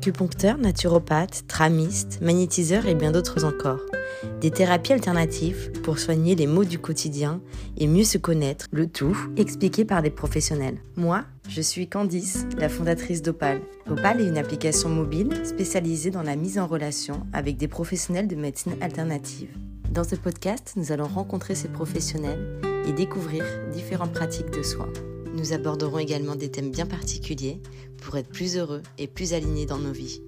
Acupuncteur, naturopathe, tramiste, magnétiseur et bien d'autres encore. Des thérapies alternatives pour soigner les maux du quotidien et mieux se connaître, le tout expliqué par des professionnels. Moi, je suis Candice, la fondatrice d'Opal. Opal est une application mobile spécialisée dans la mise en relation avec des professionnels de médecine alternative. Dans ce podcast, nous allons rencontrer ces professionnels et découvrir différentes pratiques de soins. Nous aborderons également des thèmes bien particuliers pour être plus heureux et plus alignés dans nos vies.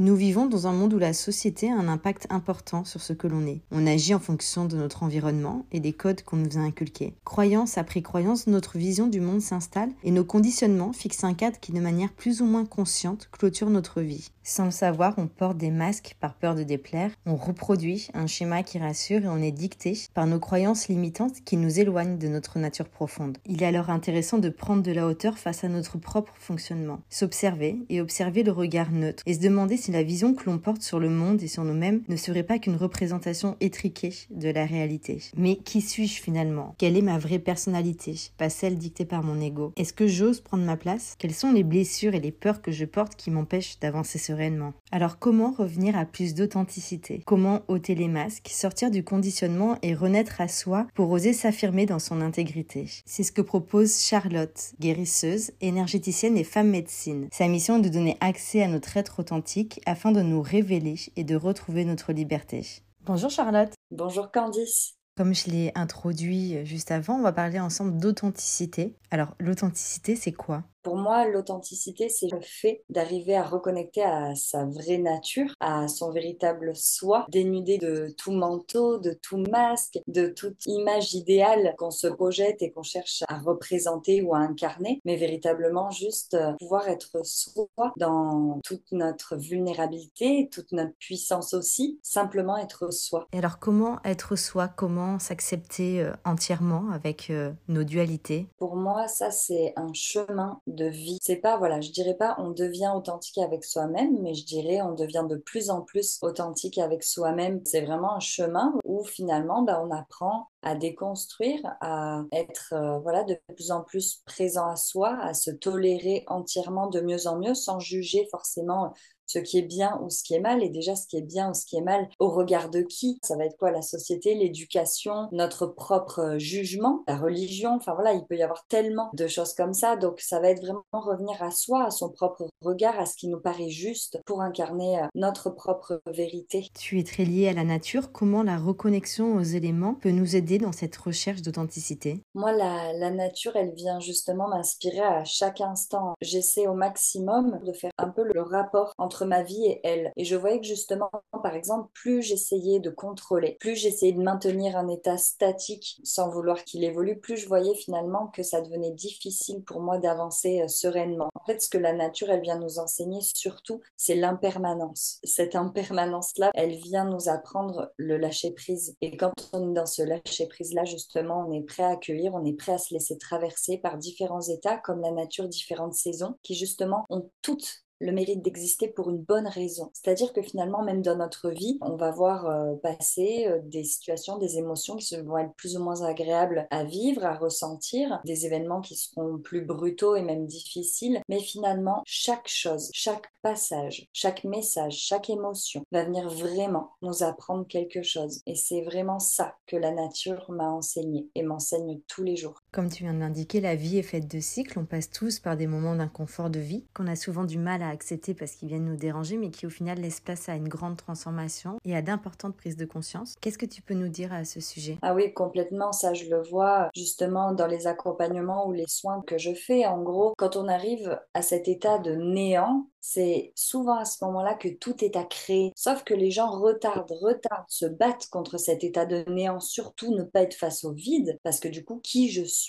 Nous vivons dans un monde où la société a un impact important sur ce que l'on est. On agit en fonction de notre environnement et des codes qu'on nous a inculqués. Croyance après croyance, notre vision du monde s'installe et nos conditionnements fixent un cadre qui, de manière plus ou moins consciente, clôture notre vie. Sans le savoir, on porte des masques par peur de déplaire, on reproduit un schéma qui rassure et on est dicté par nos croyances limitantes qui nous éloignent de notre nature profonde. Il est alors intéressant de prendre de la hauteur face à notre propre fonctionnement, s'observer et observer le regard neutre et se demander si la vision que l'on porte sur le monde et sur nous-mêmes ne serait pas qu'une représentation étriquée de la réalité. Mais qui suis-je finalement? Quelle est ma vraie personnalité? Pas celle dictée par mon ego. Est-ce que j'ose prendre ma place? Quelles sont les blessures et les peurs que je porte qui m'empêchent d'avancer sereinement? Alors comment revenir à plus d'authenticité? Comment ôter les masques, sortir du conditionnement et renaître à soi pour oser s'affirmer dans son intégrité? C'est ce que propose Charlotte, guérisseuse, énergéticienne et femme médecine. Sa mission est de donner accès à notre être authentique afin de nous révéler et de retrouver notre liberté. Bonjour Charlotte. Bonjour Candice. Comme je l'ai introduit juste avant, on va parler ensemble d'authenticité. Alors l'authenticité, c'est quoi? Pour moi, l'authenticité, c'est le fait d'arriver à reconnecter à sa vraie nature, à son véritable soi, dénudé de tout manteau, de tout masque, de toute image idéale qu'on se projette et qu'on cherche à représenter ou à incarner, mais véritablement juste euh, pouvoir être soi dans toute notre vulnérabilité, toute notre puissance aussi, simplement être soi. Et alors comment être soi, comment s'accepter euh, entièrement avec euh, nos dualités? Pour moi, ça c'est un chemin de vie. C'est pas, voilà, je dirais pas on devient authentique avec soi-même, mais je dirais on devient de plus en plus authentique avec soi-même. C'est vraiment un chemin où finalement, bah, on apprend à déconstruire, à être euh, voilà de plus en plus présent à soi, à se tolérer entièrement de mieux en mieux sans juger forcément ce qui est bien ou ce qui est mal. Et déjà, ce qui est bien ou ce qui est mal, au regard de qui? Ça va être quoi La société, l'éducation, notre propre euh, jugement, la religion? Enfin voilà, il peut y avoir tellement de choses comme ça. Donc ça va être vraiment revenir à soi, à son propre regard, à ce qui nous paraît juste pour incarner euh, notre propre vérité. Tu es très lié à la nature. Comment la reconnexion aux éléments peut nous aider dans cette recherche d'authenticité? Moi, la, la nature, elle vient justement m'inspirer à chaque instant. J'essaie au maximum de faire un peu le rapport entre ma vie et elle. Et je voyais que justement, par exemple, plus j'essayais de contrôler, plus j'essayais de maintenir un état statique sans vouloir qu'il évolue, plus je voyais finalement que ça devenait difficile pour moi d'avancer euh, sereinement. En fait, ce que la nature, elle vient nous enseigner surtout, c'est l'impermanence. Cette impermanence-là, elle vient nous apprendre le lâcher-prise. Et quand on est dans ce lâcher-prise-là, justement, on est prêt à accueillir, on est prêt à se laisser traverser par différents états, comme la nature, différentes saisons, qui justement ont toutes le mérite d'exister pour une bonne raison. C'est-à-dire que finalement, même dans notre vie, on va voir euh, passer euh, des situations, des émotions qui vont être plus ou moins agréables à vivre, à ressentir, des événements qui seront plus brutaux et même difficiles. Mais finalement, chaque chose, chaque passage, chaque message, chaque émotion va venir vraiment nous apprendre quelque chose. Et c'est vraiment ça que la nature m'a enseigné et m'enseigne tous les jours. Comme tu viens de l'indiquer, la vie est faite de cycles. On passe tous par des moments d'inconfort de vie qu'on a souvent du mal à accepter parce qu'ils viennent nous déranger, mais qui au final laissent place à une grande transformation et à d'importantes prises de conscience. Qu'est-ce que tu peux nous dire à ce sujet? Ah oui, complètement. Ça, je le vois justement dans les accompagnements ou les soins que je fais. En gros, quand on arrive à cet état de néant, c'est souvent à ce moment-là que tout est à créer. Sauf que les gens retardent, retardent, se battent contre cet état de néant, surtout ne pas être face au vide, parce que du coup, qui je suis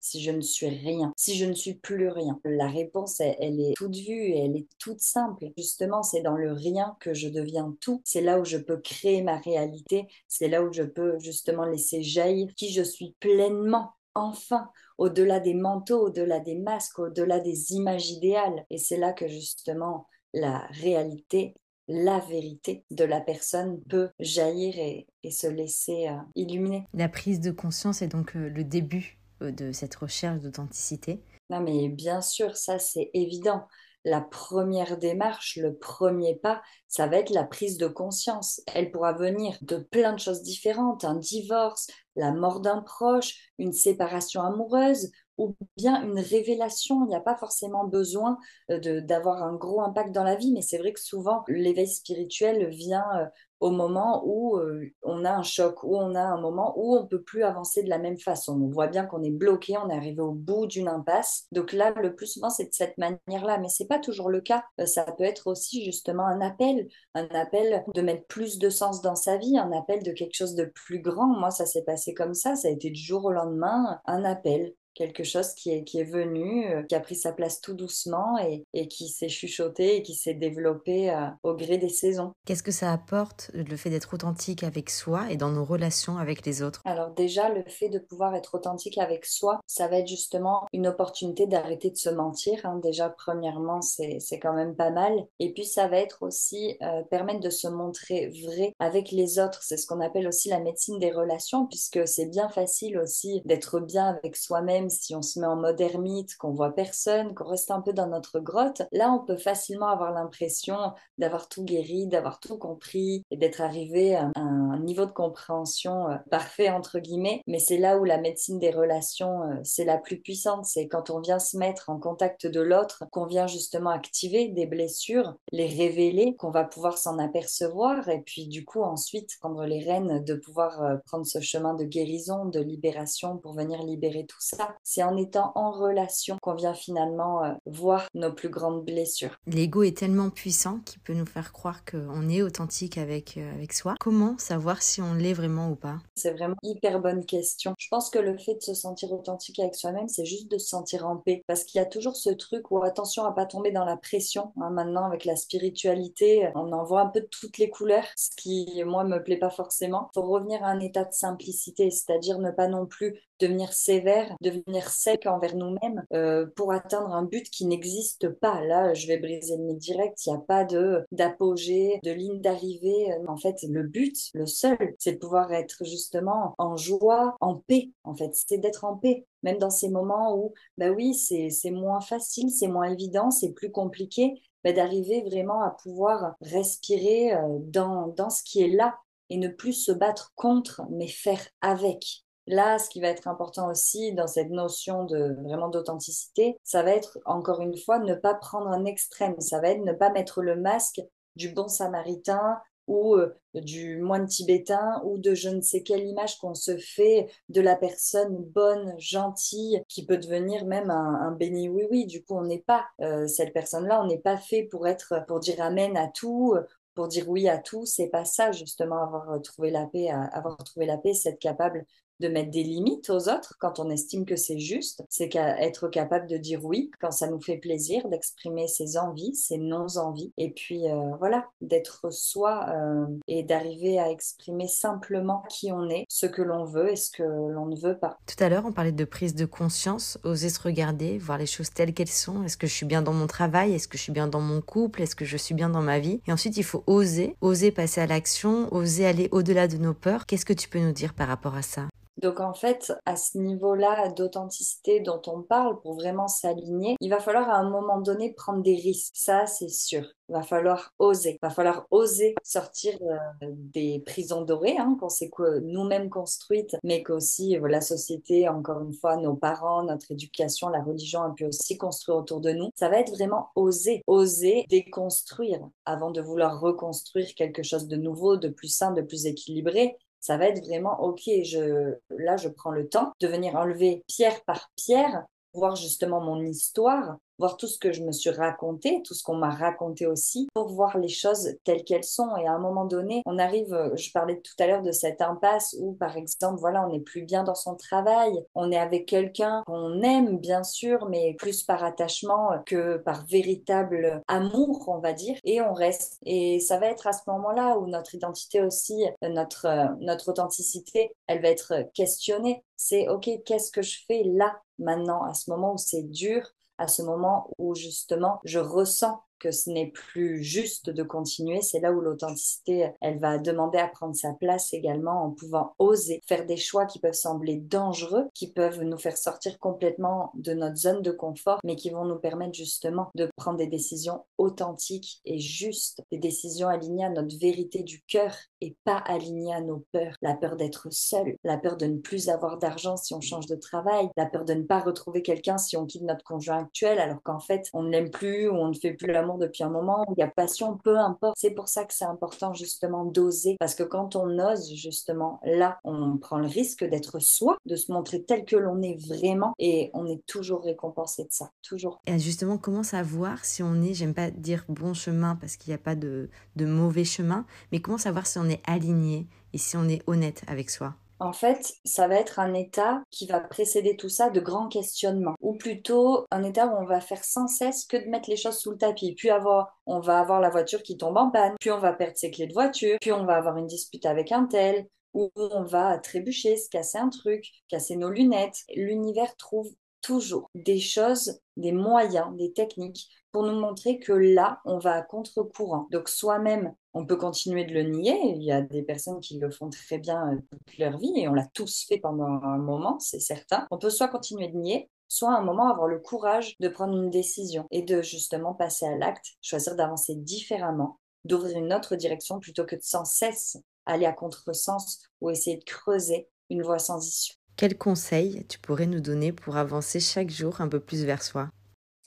si je ne suis rien, si je ne suis plus rien La réponse, elle, est toute vue et elle est toute simple. Justement, c'est dans le rien que je deviens tout. C'est là où je peux créer ma réalité. C'est là où je peux justement laisser jaillir qui je suis pleinement. Enfin, au-delà des manteaux, au-delà des masques, au-delà des images idéales. Et c'est là que justement la réalité la vérité de la personne peut jaillir et, se laisser euh, illuminer. La prise de conscience est donc euh, le début de cette recherche d'authenticité. Non, mais bien sûr, ça c'est évident la première démarche, le premier pas, ça va être la prise de conscience. Elle pourra venir de plein de choses différentes, un divorce, la mort d'un proche, une séparation amoureuse ou bien une révélation. Il n'y a pas forcément besoin euh, d'avoir un gros impact dans la vie, mais c'est vrai que souvent l'éveil spirituel vient euh, au moment où euh, on a un choc, où on a un moment où on peut plus avancer de la même façon. On voit bien qu'on est bloqué, on est arrivé au bout d'une impasse. Donc là, le plus souvent, c'est de cette manière-là, mais c'est pas toujours le cas. Ça peut être aussi justement un appel, un appel de mettre plus de sens dans sa vie, un appel de quelque chose de plus grand. Moi, ça s'est passé comme ça, ça a été du jour au lendemain, un appel quelque chose qui est, qui est venu, euh, qui a pris sa place tout doucement et, et qui s'est chuchoté et qui s'est développé euh, au gré des saisons. Qu'est-ce que ça apporte le fait d'être authentique avec soi et dans nos relations avec les autres? Alors déjà, le fait de pouvoir être authentique avec soi, ça va être justement une opportunité d'arrêter de se mentir. Hein. Déjà, premièrement, c'est quand même pas mal. Et puis, ça va être aussi euh, permettre de se montrer vrai avec les autres. C'est ce qu'on appelle aussi la médecine des relations, puisque c'est bien facile aussi d'être bien avec soi-même si on se met en mode ermite, qu'on voit personne, qu'on reste un peu dans notre grotte, là, on peut facilement avoir l'impression d'avoir tout guéri, d'avoir tout compris et d'être arrivé à un niveau de compréhension euh, parfait, entre guillemets. Mais c'est là où la médecine des relations, euh, c'est la plus puissante. C'est quand on vient se mettre en contact de l'autre, qu'on vient justement activer des blessures, les révéler, qu'on va pouvoir s'en apercevoir et puis du coup ensuite prendre les rênes de pouvoir euh, prendre ce chemin de guérison, de libération pour venir libérer tout ça c'est en étant en relation qu'on vient finalement euh, voir nos plus grandes blessures. L'ego est tellement puissant qu'il peut nous faire croire qu'on est authentique avec, euh, avec soi. Comment savoir si on l'est vraiment ou pas? C'est vraiment hyper bonne question. Je pense que le fait de se sentir authentique avec soi-même, c'est juste de se sentir en paix. Parce qu'il y a toujours ce truc où attention à pas tomber dans la pression. Hein. maintenant, avec la spiritualité, on en voit un peu de toutes les couleurs, ce qui, moi, me plaît pas forcément. Il faut revenir à un état de simplicité, c'est-à-dire ne pas non plus devenir sévère, devenir sec envers nous-mêmes euh, pour atteindre un but qui n'existe pas. Là, je vais briser le mythe direct, il n'y a pas de d'apogée, de ligne d'arrivée. En fait, le but, le seul, c'est de pouvoir être justement en joie, en paix. En fait, c'est d'être en paix. Même dans ces moments où, bah oui, c'est moins facile, c'est moins évident, c'est plus compliqué, bah d'arriver vraiment à pouvoir respirer euh, dans, dans ce qui est là et ne plus se battre contre, mais faire avec. Là, ce qui va être important aussi dans cette notion de vraiment d'authenticité, ça va être encore une fois ne pas prendre un extrême. Ça va être ne pas mettre le masque du bon samaritain ou euh, du moine tibétain ou de je ne sais quelle image qu'on se fait de la personne bonne, gentille, qui peut devenir même un, béni oui oui. Du coup, on n'est pas euh, cette personne-là, on n'est pas fait pour être pour dire amen à tout, pour dire oui à tout. C'est pas ça justement avoir trouvé la paix, avoir trouvé la paix, c'est être capable de mettre des limites aux autres quand on estime que c'est juste. C'est être capable de dire oui quand ça nous fait plaisir, d'exprimer ses envies, ses non-envies. Et puis euh, voilà, d'être soi euh, et d'arriver à exprimer simplement qui on est, ce que l'on veut et ce que l'on ne veut pas. Tout à l'heure, on parlait de prise de conscience, oser se regarder, voir les choses telles qu'elles sont. Est-ce que je suis bien dans mon travail? Est-ce que je suis bien dans mon couple? Est-ce que je suis bien dans ma vie? Et ensuite, il faut oser, oser passer à l'action, oser aller au-delà de nos peurs. Qu'est-ce que tu peux nous dire par rapport à ça? Donc en fait, à ce niveau-là d'authenticité dont on parle, pour vraiment s'aligner, il va falloir à un moment donné prendre des risques. Ça, c'est sûr. Il va falloir oser. Il va falloir oser sortir euh, des prisons dorées hein, qu'on s'est nous-mêmes construites, mais qu'aussi euh, la société, encore une fois, nos parents, notre éducation, la religion a pu aussi construire autour de nous. Ça va être vraiment oser. Oser déconstruire avant de vouloir reconstruire quelque chose de nouveau, de plus sain, de plus équilibré ça va être vraiment, OK, je, là, je prends le temps de venir enlever pierre par pierre, voir justement mon histoire, voir tout ce que je me suis raconté, tout ce qu'on m'a raconté aussi, pour voir les choses telles qu'elles sont. Et à un moment donné, on arrive, euh, je parlais tout à l'heure de cette impasse où, par exemple, voilà, on n'est plus bien dans son travail, on est avec quelqu'un qu'on aime, bien sûr, mais plus par attachement que par véritable amour, on va dire, et on reste. Et ça va être à ce moment-là où notre identité aussi, notre, euh, notre authenticité, elle va être questionnée. C'est, OK, qu'est-ce que je fais là, maintenant, à ce moment où c'est dur, à ce moment où justement je ressens que ce n'est plus juste de continuer, c'est là où l'authenticité, elle va demander à prendre sa place également en pouvant oser faire des choix qui peuvent sembler dangereux, qui peuvent nous faire sortir complètement de notre zone de confort, mais qui vont nous permettre justement de prendre des décisions authentiques et justes, des décisions alignées à notre vérité du cœur et pas alignées à nos peurs. La peur d'être seul, la peur de ne plus avoir d'argent si on change de travail, la peur de ne pas retrouver quelqu'un si on quitte notre conjoint actuel alors qu'en fait on ne l'aime plus ou on ne fait plus l'amour depuis un moment, il y a passion, peu importe. C'est pour ça que c'est important justement d'oser parce que quand on ose justement là, on prend le risque d'être soi, de se montrer tel que l'on est vraiment et on est toujours récompensé de ça, toujours. Et justement, comment savoir si on est, j'aime pas dire bon chemin parce qu'il n'y a pas de, de mauvais chemin, mais comment savoir si on est aligné et si on est honnête avec soi? En fait, ça va être un état qui va précéder tout ça de grands questionnements, ou plutôt un état où on va faire sans cesse que de mettre les choses sous le tapis. Puis avoir, on va avoir la voiture qui tombe en panne, puis on va perdre ses clés de voiture, puis on va avoir une dispute avec un tel, ou on va trébucher, se casser un truc, casser nos lunettes. L'univers trouve toujours des choses, des moyens, des techniques pour nous montrer que là, on va à contre-courant. Donc soi-même, on peut continuer de le nier. Il y a des personnes qui le font très bien euh, toute leur vie et on l'a tous fait pendant un moment, c'est certain. On peut soit continuer de nier, soit un moment avoir le courage de prendre une décision et de justement passer à l'acte, choisir d'avancer différemment, d'ouvrir une autre direction plutôt que de sans cesse aller à contresens ou essayer de creuser une voie sans issue. Quels conseils tu pourrais nous donner pour avancer chaque jour un peu plus vers soi?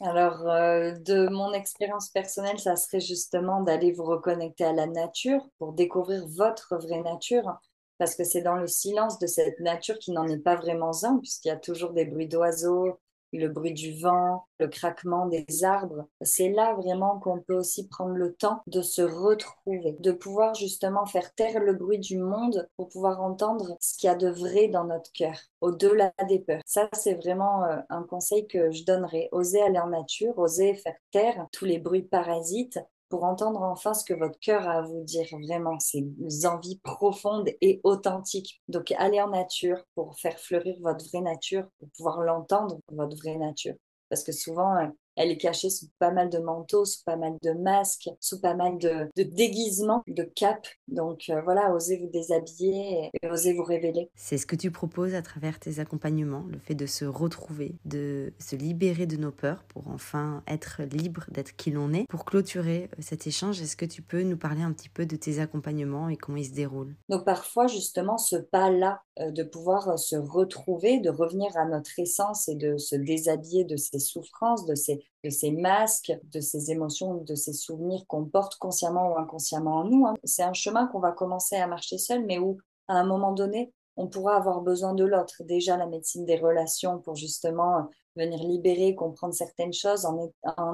Alors, euh, de mon expérience personnelle, ça serait justement d'aller vous reconnecter à la nature pour découvrir votre vraie nature, parce que c'est dans le silence de cette nature qui n'en est pas vraiment un, puisqu'il y a toujours des bruits d'oiseaux, le bruit du vent, le craquement des arbres. C'est là vraiment qu'on peut aussi prendre le temps de se retrouver, de pouvoir justement faire taire le bruit du monde pour pouvoir entendre ce qu'il y a de vrai dans notre cœur, au-delà des peurs. Ça, c'est vraiment euh, un conseil que je donnerais. Oser aller en nature, oser faire taire tous les bruits parasites pour entendre enfin ce que votre cœur a à vous dire vraiment, ces envies profondes et authentiques. Donc, allez en nature pour faire fleurir votre vraie nature, pour pouvoir l'entendre, votre vraie nature. Parce que souvent, euh, elle est cachée sous pas mal de manteaux, sous pas mal de masques, sous pas mal de, déguisements, de capes. Donc euh, voilà, osez vous déshabiller et, osez vous révéler. C'est ce que tu proposes à travers tes accompagnements, le fait de se retrouver, de se libérer de nos peurs pour enfin être libre d'être qui l'on est. Pour clôturer euh, cet échange, est-ce que tu peux nous parler un petit peu de tes accompagnements et comment ils se déroulent? Donc parfois justement ce pas-là euh, de pouvoir se retrouver, de revenir à notre essence et de se déshabiller de ces souffrances, de ces de ces masques, de ces émotions, de ces souvenirs qu'on porte consciemment ou inconsciemment en nous. Hein. C'est un chemin qu'on va commencer à marcher seul, mais où, à un moment donné, on pourra avoir besoin de l'autre. Déjà, la médecine des relations pour justement venir libérer, comprendre certaines choses en,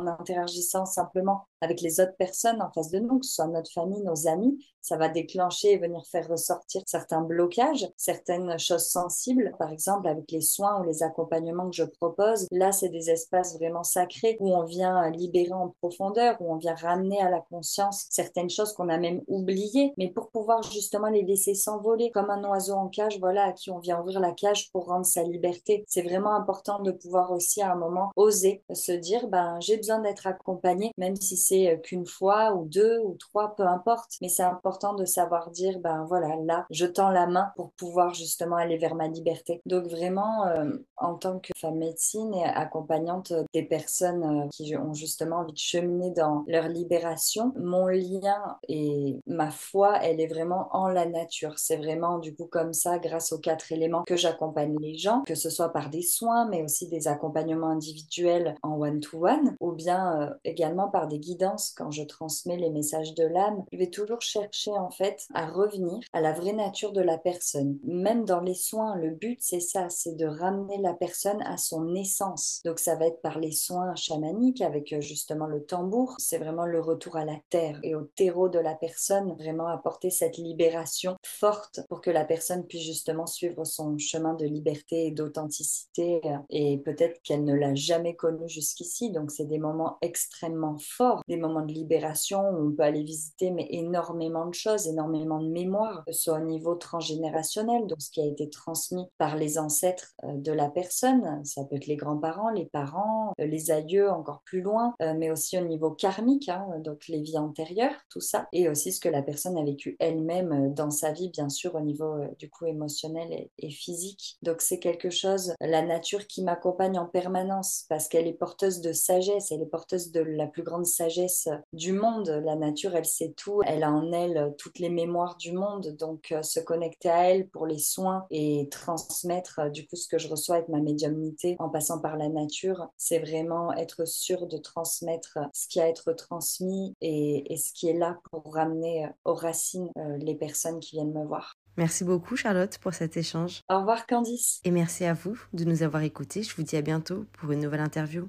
interagissant simplement avec les autres personnes en face de nous, que ce soit notre famille, nos amis, ça va déclencher et venir faire ressortir certains blocages, certaines choses sensibles, par exemple avec les soins ou les accompagnements que je propose. Là, c'est des espaces vraiment sacrés où on vient libérer en profondeur, où on vient ramener à la conscience certaines choses qu'on a même oubliées, mais pour pouvoir justement les laisser s'envoler comme un oiseau en cage, voilà, à qui on vient ouvrir la cage pour rendre sa liberté. C'est vraiment important de pouvoir aussi à un moment oser se dire, ben, j'ai besoin d'être accompagné, même si c'est qu'une fois ou deux ou trois, peu importe, mais c'est important de savoir dire, ben voilà, là, je tends la main pour pouvoir justement aller vers ma liberté. Donc vraiment, euh, en tant que femme médecine et accompagnante des personnes euh, qui ont justement envie de cheminer dans leur libération, mon lien et ma foi, elle est vraiment en la nature. C'est vraiment du coup comme ça, grâce aux quatre éléments que j'accompagne les gens, que ce soit par des soins, mais aussi des accompagnements individuels en one-to-one, ou bien euh, également par des guidances quand je transmets les messages de l'âme. Je vais toujours chercher en fait à revenir à la vraie nature de la personne. Même dans les soins, le but c'est ça, c'est de ramener la personne à son essence. Donc ça va être par les soins chamaniques avec euh, justement le tambour. C'est vraiment le retour à la terre et au terreau de la personne, vraiment apporter cette libération forte pour que la personne puisse justement suivre son chemin de liberté et d'authenticité euh, et peut-être qu'elle ne l'a jamais connu jusqu'ici. Donc c'est des moments extrêmement forts, des moments de libération où on peut aller visiter mais énormément de choses, énormément de mémoires, que ce soit au niveau transgénérationnel, donc ce qui a été transmis par les ancêtres euh, de la personne. Ça peut être les grands-parents, les parents, euh, les aïeux encore plus loin, euh, mais aussi au niveau karmique, hein, donc les vies antérieures, tout ça, et aussi ce que la personne a vécu elle-même dans sa vie, bien sûr, au niveau du coup émotionnel et, physique. Donc c'est quelque chose, la nature qui m'accompagne en permanence parce qu'elle est porteuse de sagesse, elle est porteuse de la plus grande sagesse du monde. La nature, elle sait tout, elle a en elle toutes les mémoires du monde, donc se connecter à elle pour les soins et transmettre du coup ce que je reçois avec ma médiumnité en passant par la nature, c'est vraiment être sûr de transmettre ce qui a à être transmis et, ce qui est là pour ramener aux racines euh, les personnes qui viennent me voir. Merci beaucoup Charlotte pour cet échange. Au revoir Candice. Et merci à vous de nous avoir écoutés. Je vous dis à bientôt pour une nouvelle interview.